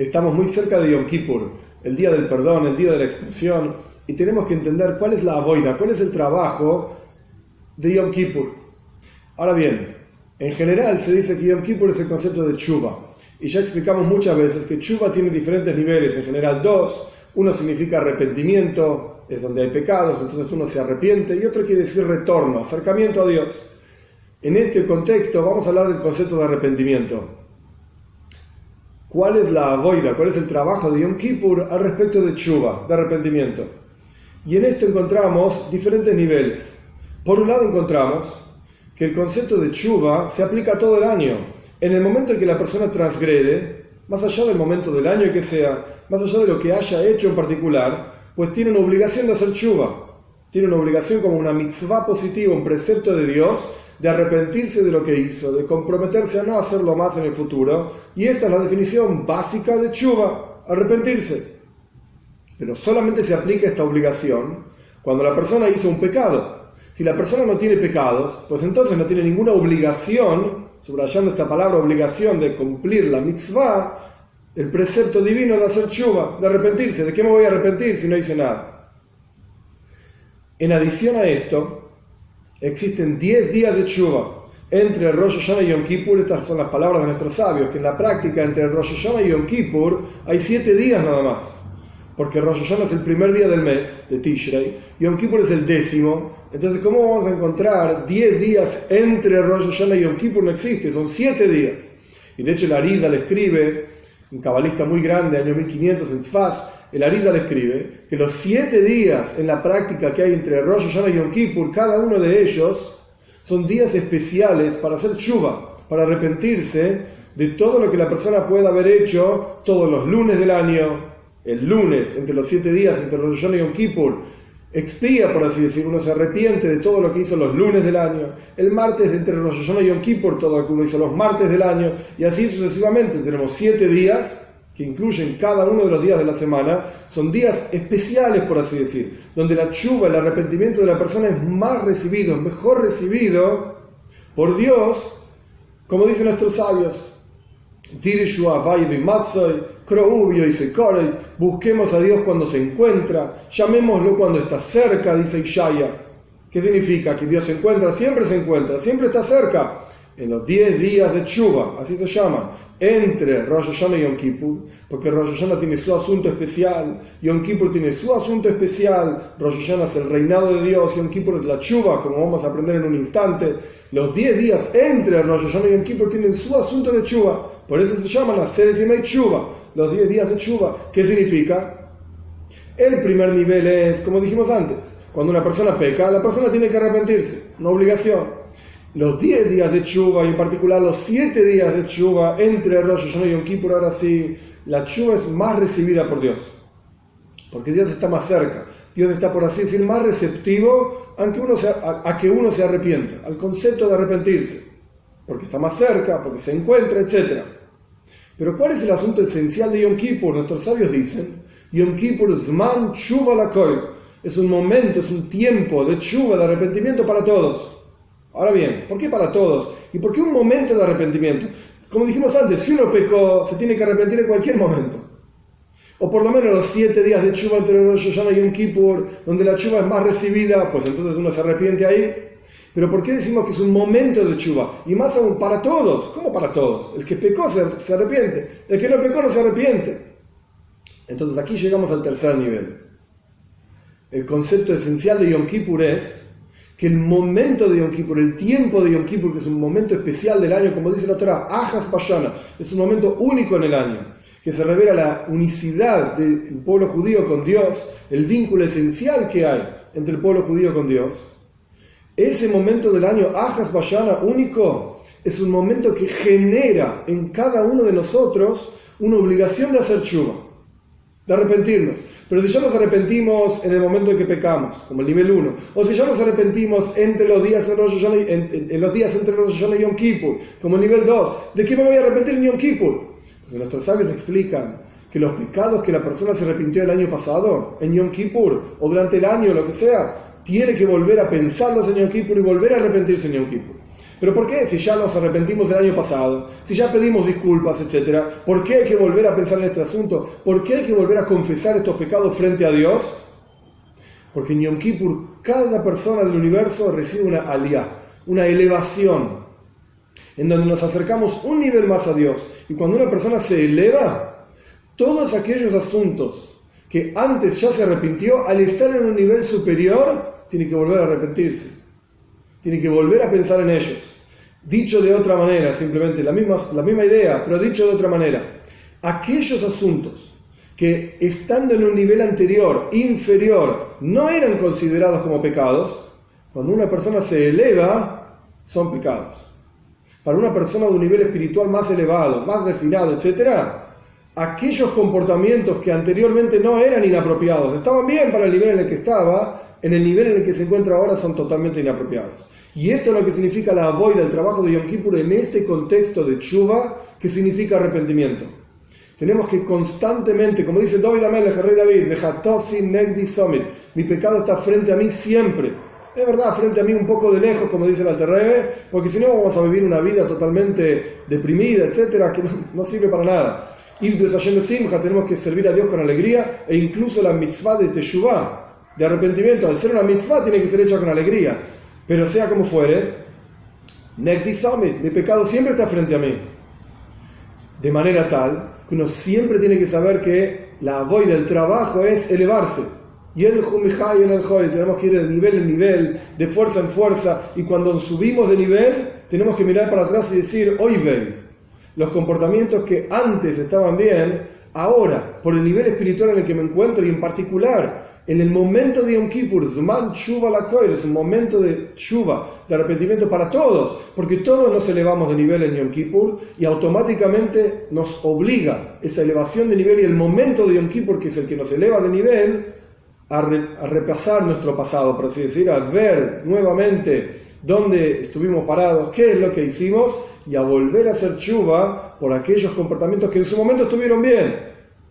Estamos muy cerca de Yom Kippur, el día del perdón, el día de la expulsión, y tenemos que entender cuál es la avoida, cuál es el trabajo de Yom Kippur. Ahora bien, en general se dice que Yom Kippur es el concepto de chuva, y ya explicamos muchas veces que chuva tiene diferentes niveles, en general dos, uno significa arrepentimiento, es donde hay pecados, entonces uno se arrepiente, y otro quiere decir retorno, acercamiento a Dios. En este contexto vamos a hablar del concepto de arrepentimiento. ¿Cuál es la avoida? ¿Cuál es el trabajo de Yom Kippur al respecto de chuva, de arrepentimiento? Y en esto encontramos diferentes niveles. Por un lado encontramos que el concepto de chuva se aplica todo el año. En el momento en que la persona transgrede, más allá del momento del año que sea, más allá de lo que haya hecho en particular, pues tiene una obligación de hacer chuva. Tiene una obligación como una mitzvah positiva, un precepto de Dios, de arrepentirse de lo que hizo, de comprometerse a no hacerlo más en el futuro. Y esta es la definición básica de chuva, arrepentirse. Pero solamente se aplica esta obligación cuando la persona hizo un pecado. Si la persona no tiene pecados, pues entonces no tiene ninguna obligación, subrayando esta palabra obligación de cumplir la mitzvah, el precepto divino de hacer chuva, de arrepentirse. ¿De qué me voy a arrepentir si no hice nada? En adición a esto, existen 10 días de chuva entre Rosh Hashanah y Yom Kippur. Estas son las palabras de nuestros sabios, que en la práctica entre Rosh Hashanah y Yom Kippur hay 7 días nada más. Porque Rosh Hashanah es el primer día del mes de Tishrei, Yom Kippur es el décimo. Entonces, ¿cómo vamos a encontrar 10 días entre Rosh Hashanah y Yom Kippur? No existe, son 7 días. Y de hecho, la Arisa le escribe, un cabalista muy grande, año 1500 en Tzfaz, el Arisa le escribe que los siete días en la práctica que hay entre Rosh Hashanah y Yom Kippur, cada uno de ellos son días especiales para hacer chuva, para arrepentirse de todo lo que la persona pueda haber hecho todos los lunes del año, el lunes entre los siete días entre Rosh Hashanah y Yom Kippur, expía, por así decirlo, uno se arrepiente de todo lo que hizo los lunes del año, el martes entre Rosh Hashanah y Yom Kippur, todo lo que hizo los martes del año, y así sucesivamente. Tenemos siete días que incluyen cada uno de los días de la semana, son días especiales, por así decir, donde la chuva, el arrepentimiento de la persona es más recibido, mejor recibido por Dios, como dicen nuestros sabios. Busquemos a Dios cuando se encuentra, llamémoslo cuando está cerca, dice Ishaya. ¿Qué significa? Que Dios se encuentra, siempre se encuentra, siempre está cerca. En los 10 días de Chuba, así se llama, entre Rosh Hashanah y Yom Kippur, porque Rosh Hashanah tiene su asunto especial, Yom Kippur tiene su asunto especial, Rosh Hashanah es el reinado de Dios, Yom Kippur es la chuva, como vamos a aprender en un instante. Los 10 días entre Rosh Hashanah y Yom Kippur tienen su asunto de chuva, por eso se llaman las Seres y Chuva, los 10 días de chuva. ¿Qué significa? El primer nivel es, como dijimos antes, cuando una persona peca, la persona tiene que arrepentirse, una obligación los 10 días de Chuba y en particular los 7 días de Chuba entre Rosh Hashanah y Yom Kippur, ahora sí, la Chuba es más recibida por Dios. Porque Dios está más cerca. Dios está, por así decir, más receptivo a que uno se, a, arrepienta, al concepto de arrepentirse. Porque está más cerca, porque se encuentra, etc. Pero ¿cuál es el asunto esencial de Yom Kippur? Nuestros sabios dicen, Yom Kippur es man chuba la Es un momento, es un tiempo de chuba, de arrepentimiento para todos. Ahora bien, ¿por qué para todos? ¿Y por qué un momento de arrepentimiento? Como dijimos antes, si uno pecó, se tiene que arrepentir en cualquier momento. O por lo menos los siete días de chuva entre Rosh Hashanah y un Kippur, donde la chuva es más recibida, pues entonces uno se arrepiente ahí. Pero ¿por qué decimos que es un momento de chuva? Y más aún para todos. ¿Cómo para todos? El que pecó se, se arrepiente. El que no pecó no se arrepiente. Entonces aquí llegamos al tercer nivel. El concepto esencial de Yom Kippur es que el momento de Yom Kippur, el tiempo de Yom Kippur, que es un momento especial del año, como dice la Torah, Ajas Payana, es un momento único en el año, que se revela la unicidad del pueblo judío con Dios, el vínculo esencial que hay entre el pueblo judío con Dios. Ese momento del año, Ajas Payana, único, es un momento que genera en cada uno de nosotros una obligación de hacer chuva, de arrepentirnos. Pero si ya nos arrepentimos en el momento en que pecamos, como el nivel 1, o si ya nos arrepentimos entre los días, en, los días entre Rosh Hashanah y Yom Kippur, como el nivel 2, ¿de qué me voy a arrepentir en Yom Kippur? Entonces nuestros sabios explican que los pecados que la persona se arrepintió el año pasado, en Yom Kippur, o durante el año, lo que sea, tiene que volver a pensarlos en Yom Kippur y volver a arrepentirse en Yom Kippur. Pero ¿por qué si ya nos arrepentimos el año pasado, si ya pedimos disculpas, etcétera, ¿por qué hay que volver a pensar en este asunto? ¿Por qué hay que volver a confesar estos pecados frente a Dios? Porque en Yom Kippur cada persona del universo recibe una aliá, una elevación, en donde nos acercamos un nivel más a Dios. Y cuando una persona se eleva, todos aquellos asuntos que antes ya se arrepintió, al estar en un nivel superior, tiene que volver a arrepentirse. Tiene que volver a pensar en ellos. Dicho de otra manera, simplemente la misma, la misma idea, pero dicho de otra manera, aquellos asuntos que estando en un nivel anterior, inferior, no eran considerados como pecados, cuando una persona se eleva, son pecados. Para una persona de un nivel espiritual más elevado, más refinado, etc., aquellos comportamientos que anteriormente no eran inapropiados, estaban bien para el nivel en el que estaba, en el nivel en el que se encuentra ahora son totalmente inapropiados. Y esto es lo que significa la boida, el trabajo de Yom Kippur en este contexto de Chuba, que significa arrepentimiento. Tenemos que constantemente, como dice David Amelech, el rey David, Negdi Summit, mi pecado está frente a mí siempre. Es verdad, frente a mí un poco de lejos, como dice el Alterrebe, porque si no vamos a vivir una vida totalmente deprimida, etcétera, que no, sirve para nada. Y Simcha, tenemos que servir a Dios con alegría, e incluso la mitzvah de Teshuvah, de arrepentimiento, al ser una mitzvah, tiene que ser hecha con alegría. Pero sea como fuere, mi pecado siempre está frente a mí. De manera tal que uno siempre tiene que saber que la voy del trabajo es elevarse. Y el y en el tenemos que ir de nivel en nivel, de fuerza en fuerza, y cuando subimos de nivel, tenemos que mirar para atrás y decir, hoy ve, los comportamientos que antes estaban bien, ahora, por el nivel espiritual en el que me encuentro, y en particular en el momento de Yom Kippur, Zman Shuva la es un momento de Shuva, de arrepentimiento para todos, porque todos nos elevamos de nivel en Yom Kippur y automáticamente nos obliga esa elevación de nivel y el momento de Yom Kippur, que es el que nos eleva de nivel, a, repasar nuestro pasado, por así decir, a ver nuevamente dónde estuvimos parados, qué es lo que hicimos y a volver a hacer Shuva por aquellos comportamientos que en su momento estuvieron bien,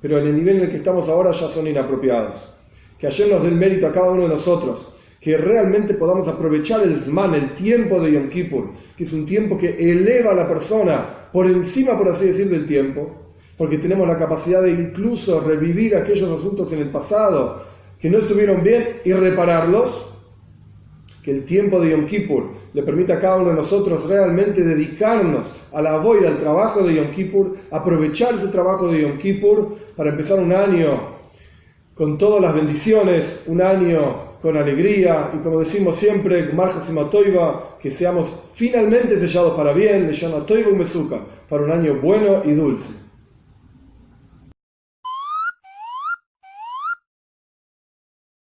pero en el nivel en el que estamos ahora ya son inapropiados que ayer nos dé el mérito a cada uno de nosotros, que realmente podamos aprovechar el Zman, el tiempo de Yom Kippur, que es un tiempo que eleva a la persona por encima, por así decir, del tiempo, porque tenemos la capacidad de incluso revivir aquellos asuntos en el pasado que no estuvieron bien y repararlos, que el tiempo de Yom Kippur le permita a cada uno de nosotros realmente dedicarnos a la voy al trabajo de Yom Kippur, aprovechar ese trabajo de Yom Kippur para empezar un año con todas las bendiciones, un año con alegría y como decimos siempre, que seamos finalmente sellados para bien, Toiva Mesuka, para un año bueno y dulce.